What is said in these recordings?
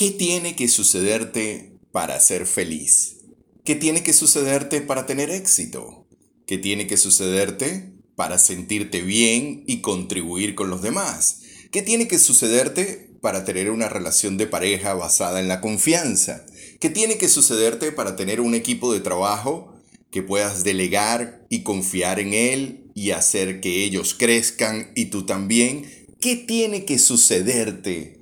¿Qué tiene que sucederte para ser feliz? ¿Qué tiene que sucederte para tener éxito? ¿Qué tiene que sucederte para sentirte bien y contribuir con los demás? ¿Qué tiene que sucederte para tener una relación de pareja basada en la confianza? ¿Qué tiene que sucederte para tener un equipo de trabajo que puedas delegar y confiar en él y hacer que ellos crezcan y tú también? ¿Qué tiene que sucederte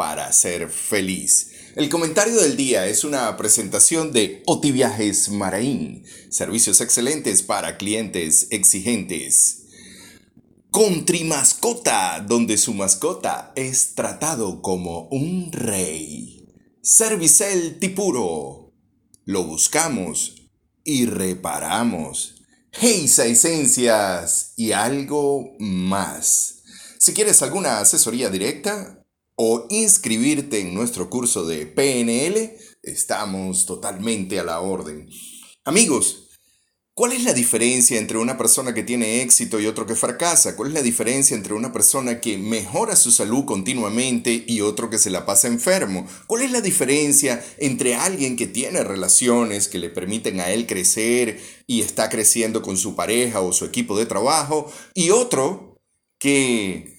para ser feliz. El comentario del día es una presentación de Otiviajes Maraín, servicios excelentes para clientes exigentes. Country Mascota, donde su mascota es tratado como un rey. Servicel Tipuro. Lo buscamos y reparamos. Heisa Esencias y algo más. Si quieres alguna asesoría directa, o inscribirte en nuestro curso de PNL, estamos totalmente a la orden. Amigos, ¿cuál es la diferencia entre una persona que tiene éxito y otro que fracasa? ¿Cuál es la diferencia entre una persona que mejora su salud continuamente y otro que se la pasa enfermo? ¿Cuál es la diferencia entre alguien que tiene relaciones que le permiten a él crecer y está creciendo con su pareja o su equipo de trabajo y otro que,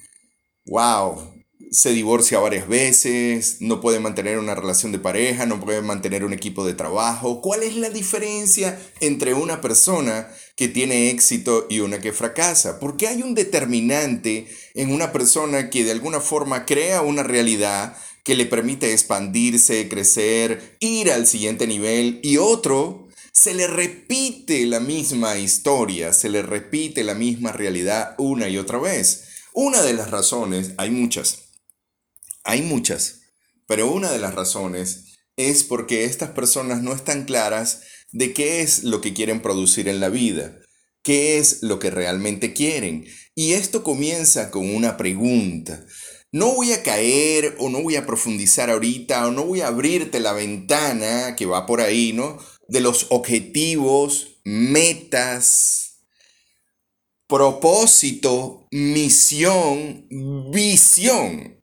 wow, se divorcia varias veces, no puede mantener una relación de pareja, no puede mantener un equipo de trabajo. ¿Cuál es la diferencia entre una persona que tiene éxito y una que fracasa? Porque hay un determinante en una persona que de alguna forma crea una realidad que le permite expandirse, crecer, ir al siguiente nivel y otro se le repite la misma historia, se le repite la misma realidad una y otra vez. Una de las razones, hay muchas, hay muchas, pero una de las razones es porque estas personas no están claras de qué es lo que quieren producir en la vida, qué es lo que realmente quieren. Y esto comienza con una pregunta. No voy a caer o no voy a profundizar ahorita o no voy a abrirte la ventana que va por ahí, ¿no? De los objetivos, metas, propósito, misión, visión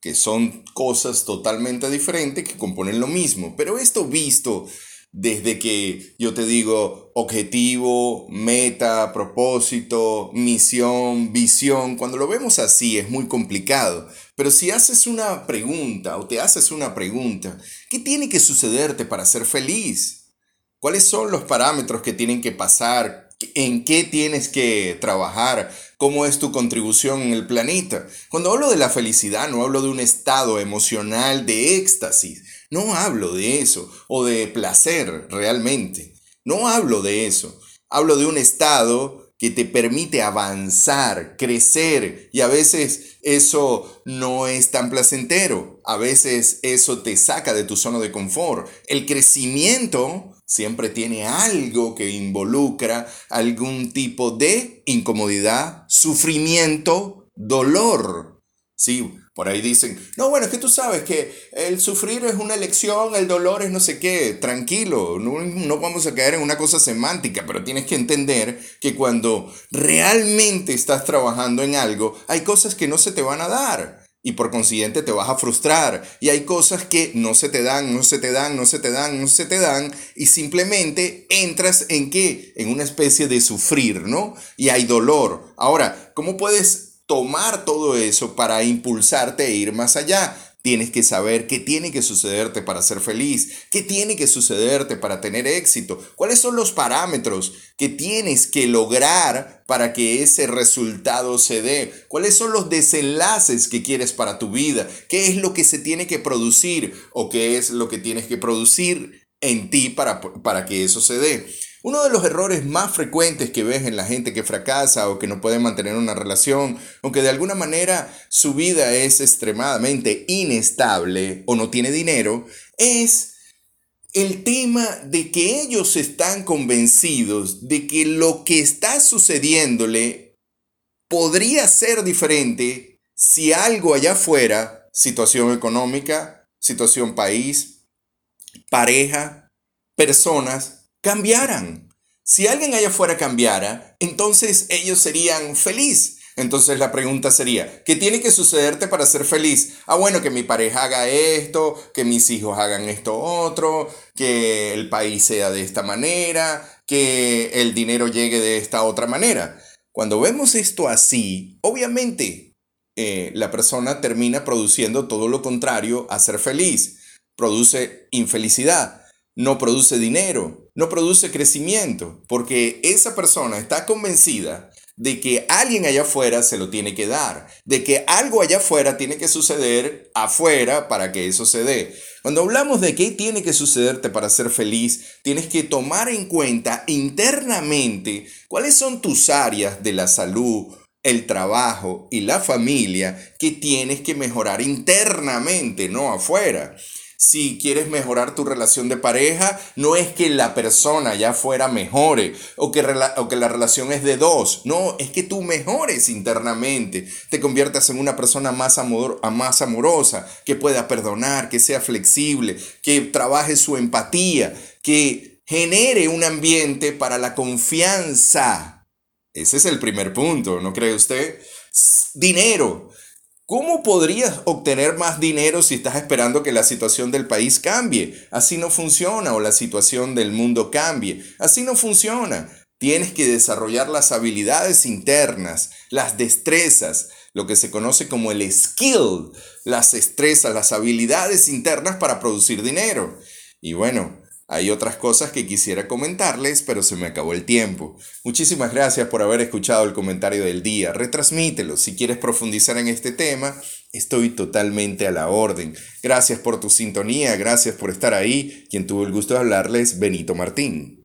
que son cosas totalmente diferentes que componen lo mismo. Pero esto visto desde que yo te digo objetivo, meta, propósito, misión, visión, cuando lo vemos así es muy complicado. Pero si haces una pregunta o te haces una pregunta, ¿qué tiene que sucederte para ser feliz? ¿Cuáles son los parámetros que tienen que pasar? En qué tienes que trabajar, cómo es tu contribución en el planeta. Cuando hablo de la felicidad, no hablo de un estado emocional de éxtasis, no hablo de eso, o de placer realmente, no hablo de eso, hablo de un estado que te permite avanzar, crecer, y a veces eso no es tan placentero, a veces eso te saca de tu zona de confort. El crecimiento siempre tiene algo que involucra algún tipo de incomodidad, sufrimiento, dolor. Sí, por ahí dicen, no, bueno, es que tú sabes que el sufrir es una elección, el dolor es no sé qué, tranquilo, no, no, vamos a caer en una cosa semántica, pero tienes que entender que cuando realmente estás trabajando en algo, hay cosas que no se te van a dar y por consiguiente te vas a frustrar. Y hay cosas que no se te dan, no se te dan, no se te dan, no se te dan y simplemente entras en qué? En una especie de sufrir, ¿no? Y hay dolor. Ahora, ¿cómo puedes tomar todo eso para impulsarte e ir más allá? Tienes que saber qué tiene que sucederte para ser feliz, qué tiene que sucederte para tener éxito, cuáles son los parámetros que tienes que lograr para que ese resultado se dé, cuáles son los desenlaces que quieres para tu vida, qué es lo que se tiene que producir o qué es lo que tienes que producir en ti para, para que eso se dé. Uno de los errores más frecuentes que ves en la gente que fracasa o que no puede mantener una relación, aunque de alguna manera su vida es extremadamente inestable o no tiene dinero, es el tema de que ellos están convencidos de que lo que está sucediéndole podría ser diferente si algo allá afuera, situación económica, situación país, pareja, personas, cambiaran. Si alguien allá afuera cambiara, entonces ellos serían felices. Entonces la pregunta sería, ¿qué tiene que sucederte para ser feliz? Ah, bueno, que mi pareja haga esto, que mis hijos hagan esto otro, que el país sea de esta manera, que el dinero llegue de esta otra manera. Cuando vemos esto así, obviamente eh, la persona termina produciendo todo lo contrario a ser feliz. Produce infelicidad, no produce dinero, no produce crecimiento, porque esa persona está convencida de que alguien allá afuera se lo tiene que dar, de que algo allá afuera tiene que suceder afuera para que eso se dé. Cuando hablamos de qué tiene que sucederte para ser feliz, tienes que tomar en cuenta internamente cuáles son tus áreas de la salud, el trabajo y la familia que tienes que mejorar internamente, no afuera si quieres mejorar tu relación de pareja, no es que la persona ya fuera mejore o que, que la relación es de dos. No, es que tú mejores internamente, te conviertas en una persona más, amor, más amorosa, que pueda perdonar, que sea flexible, que trabaje su empatía, que genere un ambiente para la confianza. Ese es el primer punto, ¿no cree usted? Dinero. ¿Cómo podrías obtener más dinero si estás esperando que la situación del país cambie? Así no funciona o la situación del mundo cambie. Así no funciona. Tienes que desarrollar las habilidades internas, las destrezas, lo que se conoce como el skill, las destrezas, las habilidades internas para producir dinero. Y bueno, hay otras cosas que quisiera comentarles, pero se me acabó el tiempo. Muchísimas gracias por haber escuchado el comentario del día. Retransmítelo. Si quieres profundizar en este tema, estoy totalmente a la orden. Gracias por tu sintonía, gracias por estar ahí. Quien tuvo el gusto de hablarles, Benito Martín.